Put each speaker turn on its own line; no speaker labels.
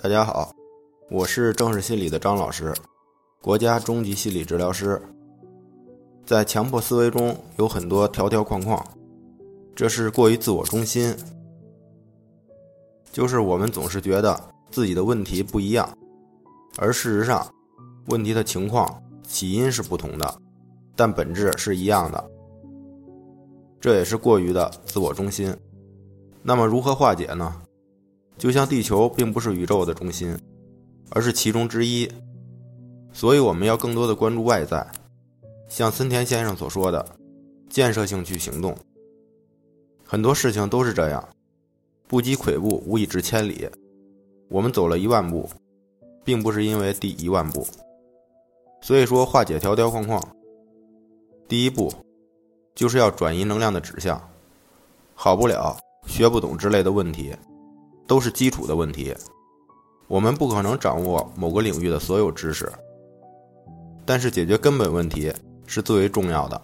大家好，我是正视心理的张老师，国家中级心理治疗师。在强迫思维中有很多条条框框，这是过于自我中心，就是我们总是觉得自己的问题不一样，而事实上，问题的情况起因是不同的，但本质是一样的。这也是过于的自我中心。那么如何化解呢？就像地球并不是宇宙的中心，而是其中之一，所以我们要更多的关注外在，像森田先生所说的，建设性去行动。很多事情都是这样，不积跬步，无以至千里。我们走了一万步，并不是因为第一万步。所以说，化解条条框框，第一步就是要转移能量的指向，好不了，学不懂之类的问题。都是基础的问题，我们不可能掌握某个领域的所有知识，但是解决根本问题是最为重要的。